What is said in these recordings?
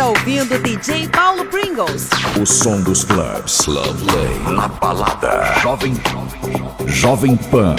ouvindo DJ Paulo Pringles. O som dos clubs. Club Play. Na balada. Jovem. Jovem Pan.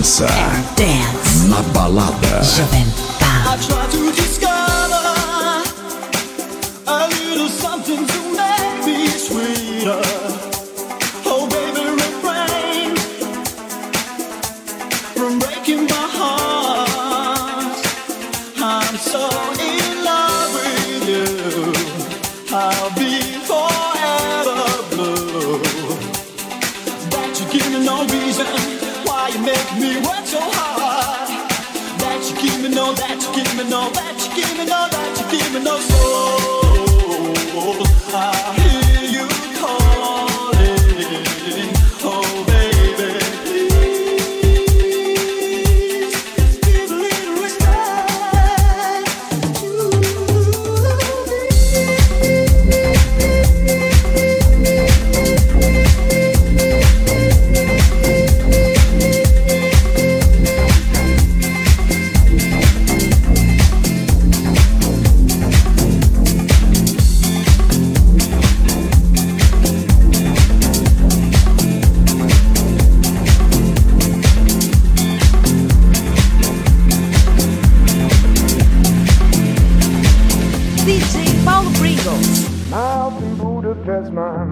Дэнса.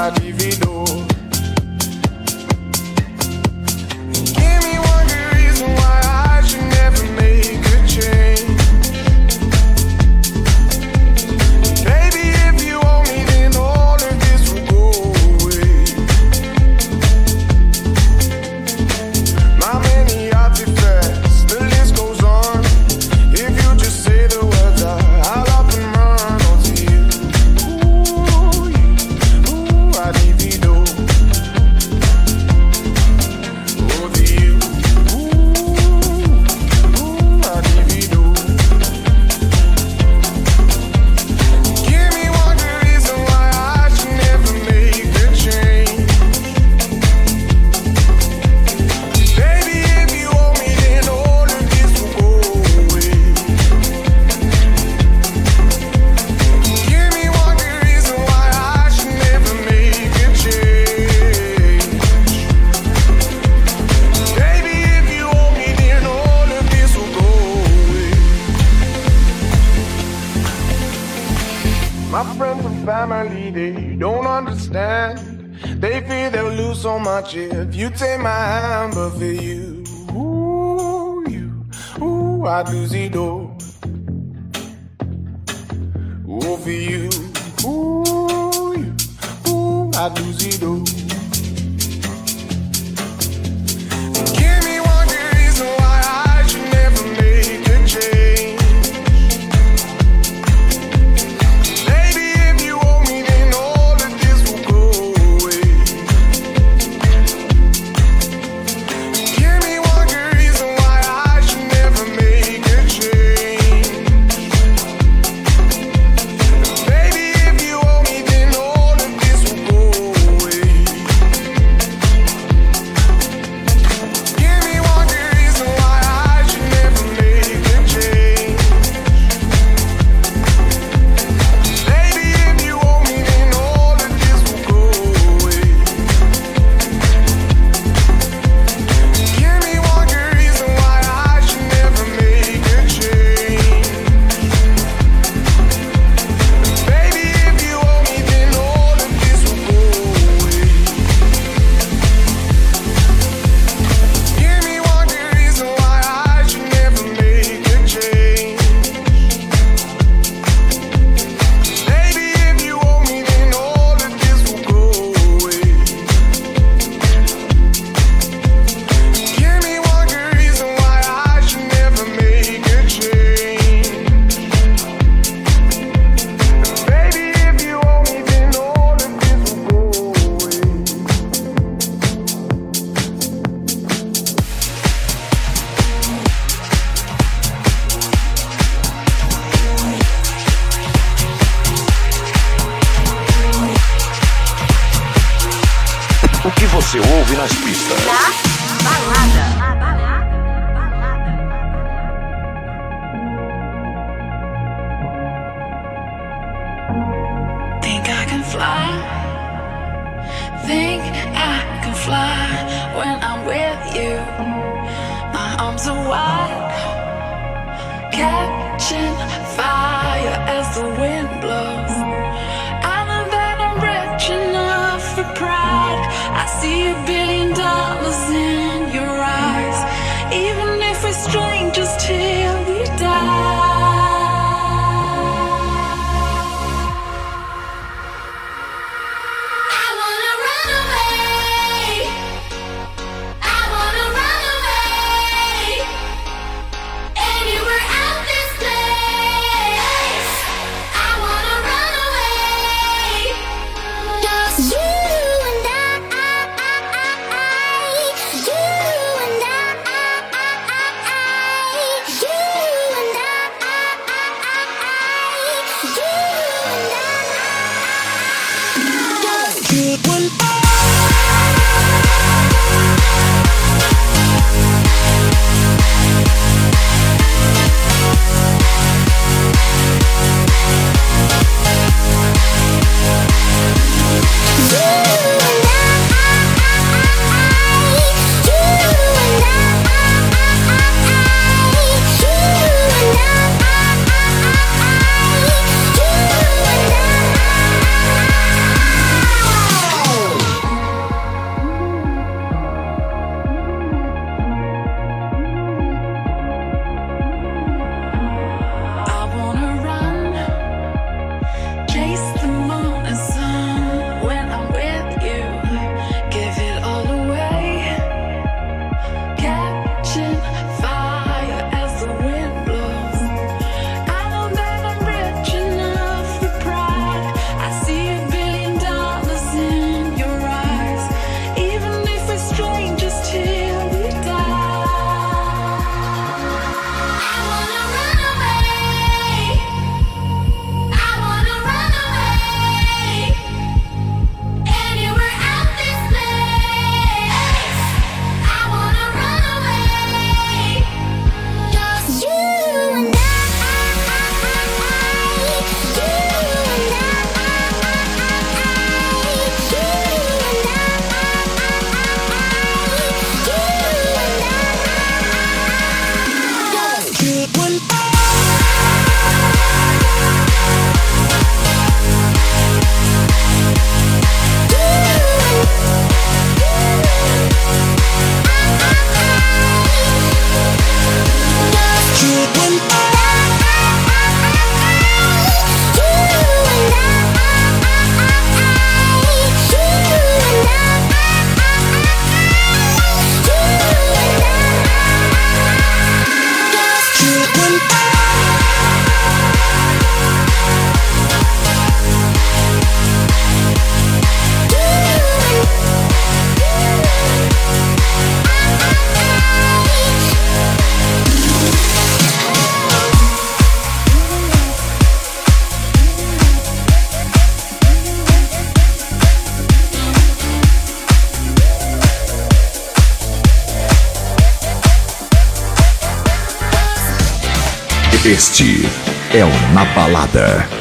Adivinhou. if you take my hand, but for you, ooh, you, ooh, I'd lose it all. I. Este é o Na Balada.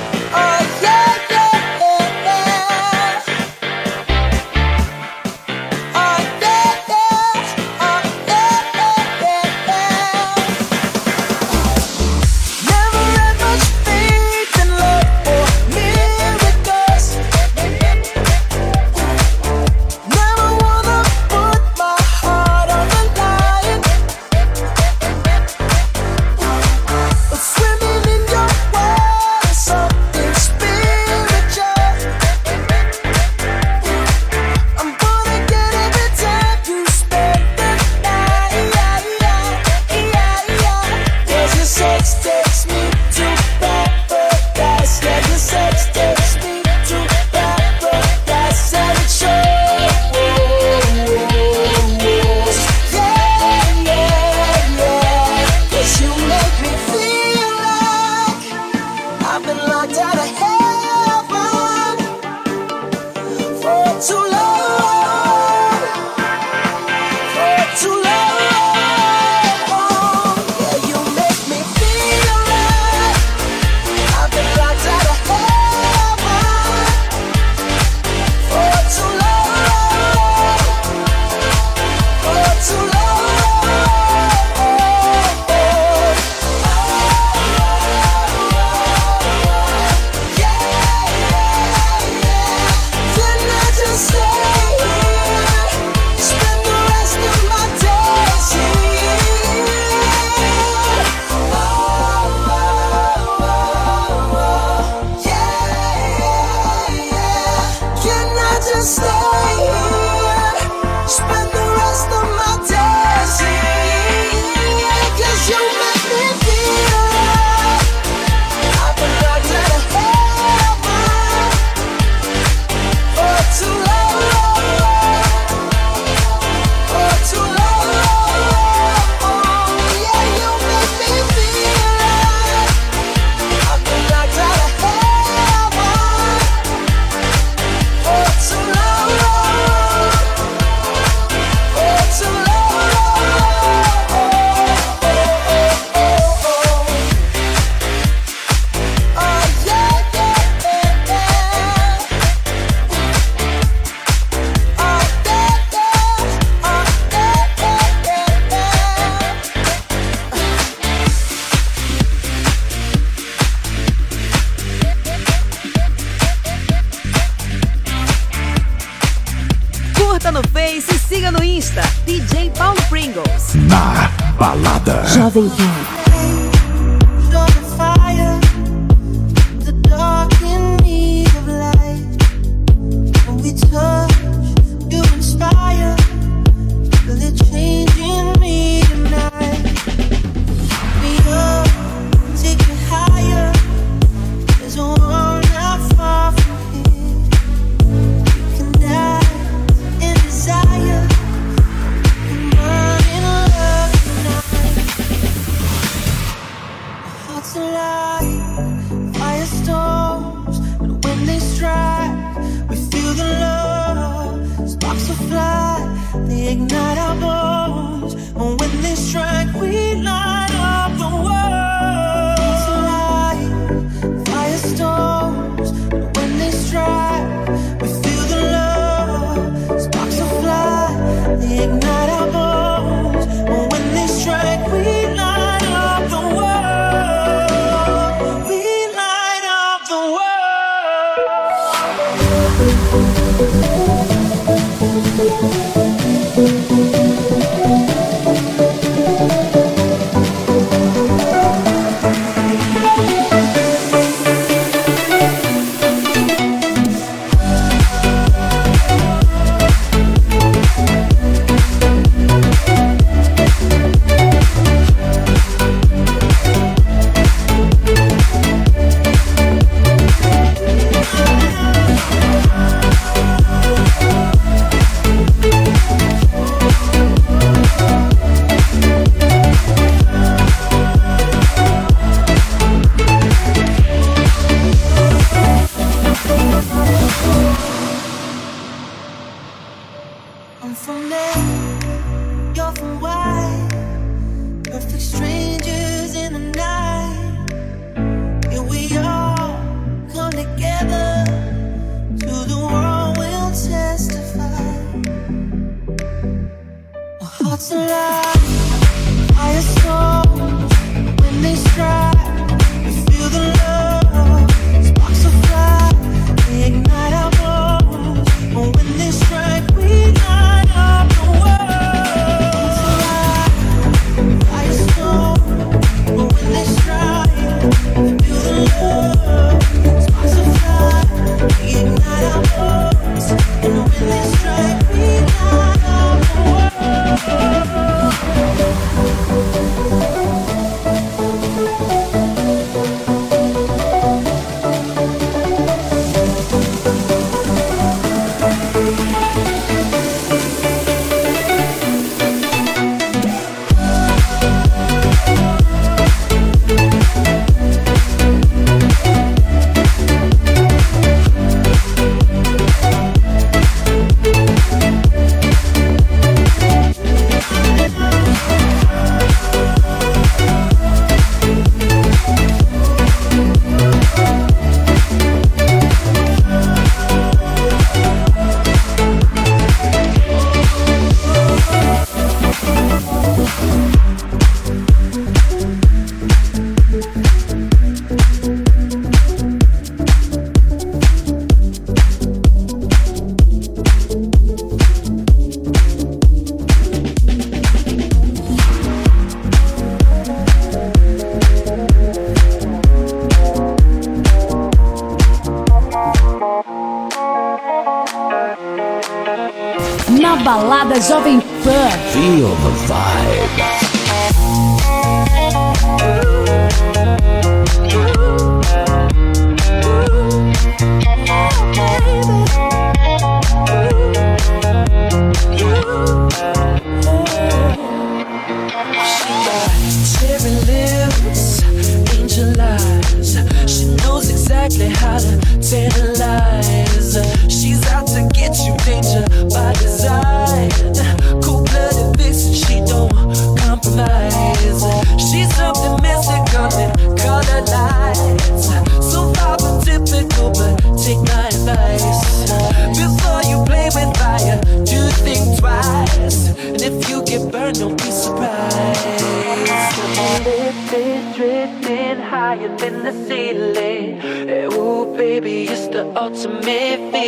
de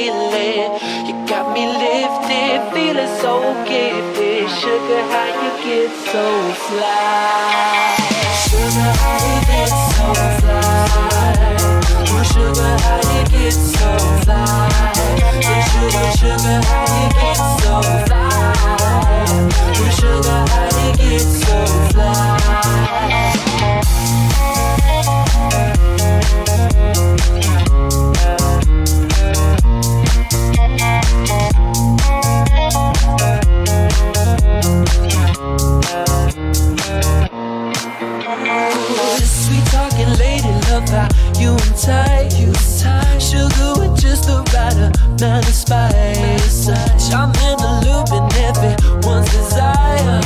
feeling. You got me lifted, feeling so gifted. Sugar, how you get so fly? Sugar, how you get so fly? Ooh, sugar, how you get so fly? Hey, sugar, sugar, how you get so fly? Ooh, sugar, how you get so fly? Love how you and tight, you tight. Sugar with just the right amount of spice. Charm in the loop and everyone's desire.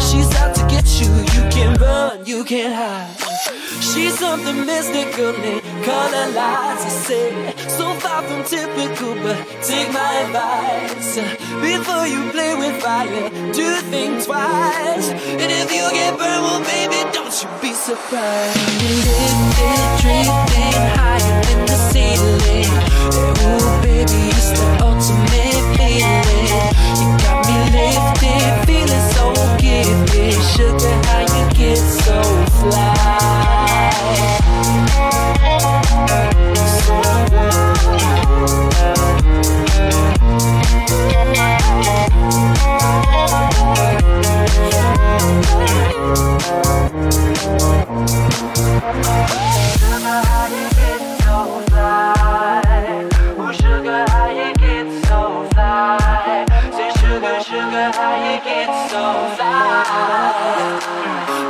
She's out to get you, you can't run, you can't hide. She's something mystical in color lights. I say, so far from typical, but take my advice. Before you play with fire, do think twice. And if you get burned, well, baby, don't you be surprised. Lifted, drifting higher than the ceiling. Ooh, baby, it's the ultimate feeling. You got me lifted, feeling so gifted. Sugar, how you get so fly?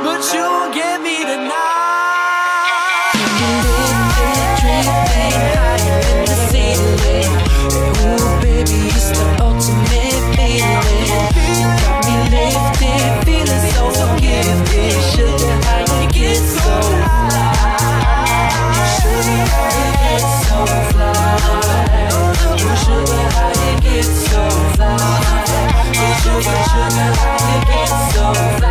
But you won't get me tonight. Ooh, sugar, sugar, how you get so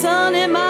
sun in my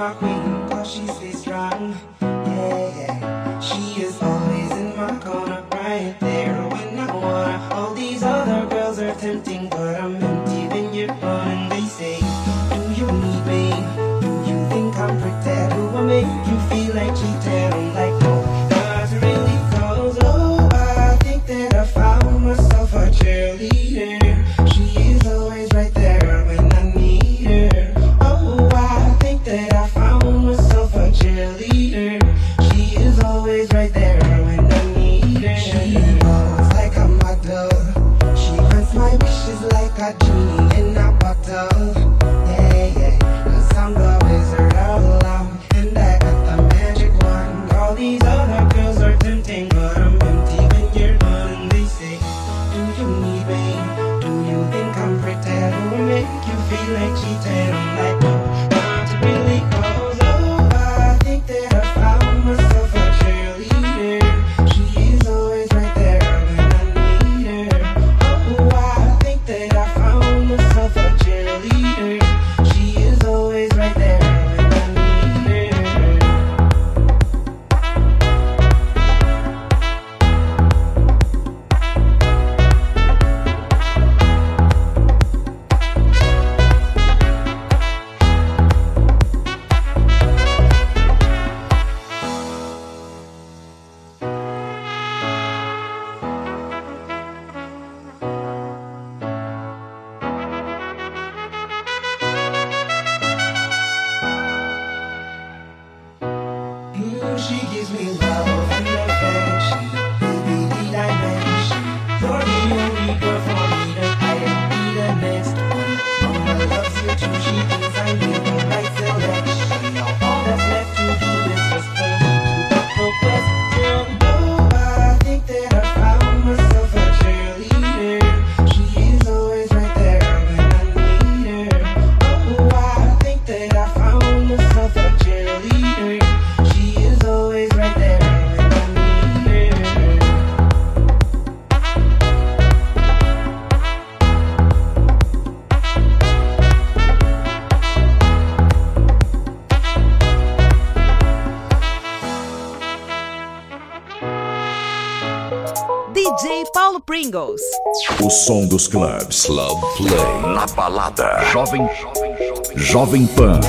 my queen, cause she stays strong. Pringles. O som dos clubes. Club Play. Na balada. Jovem, jovem, jovem, jovem Pan.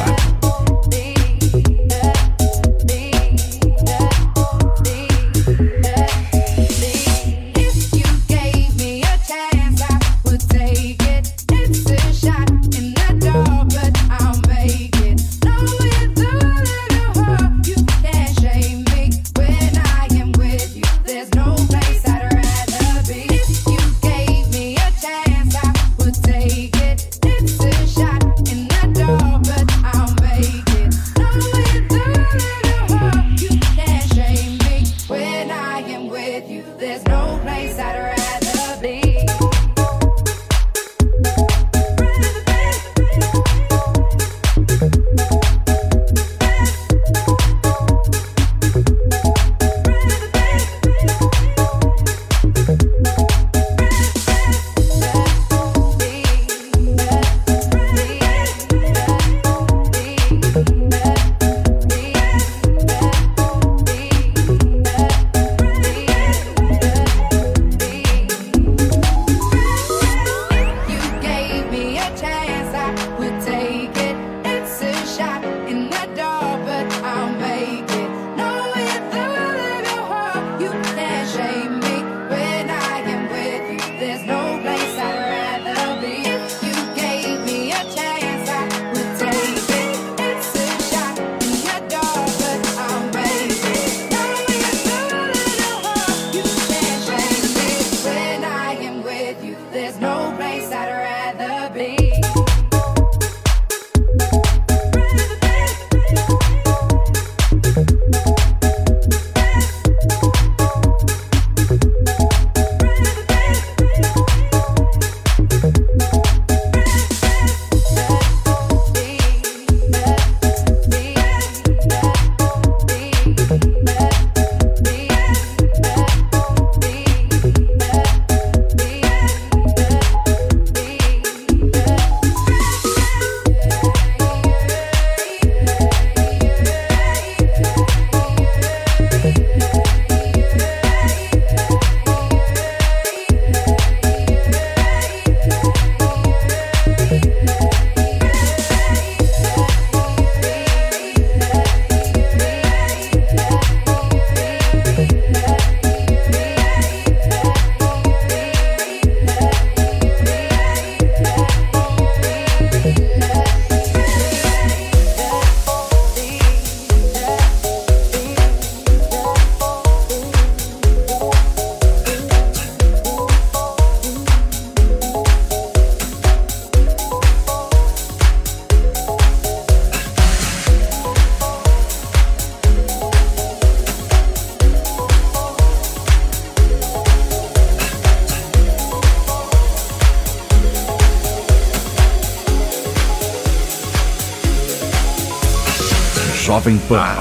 Jovem Pan.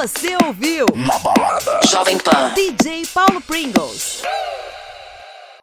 Você ouviu Na balada. Jovem Pan. DJ Paulo Pringles.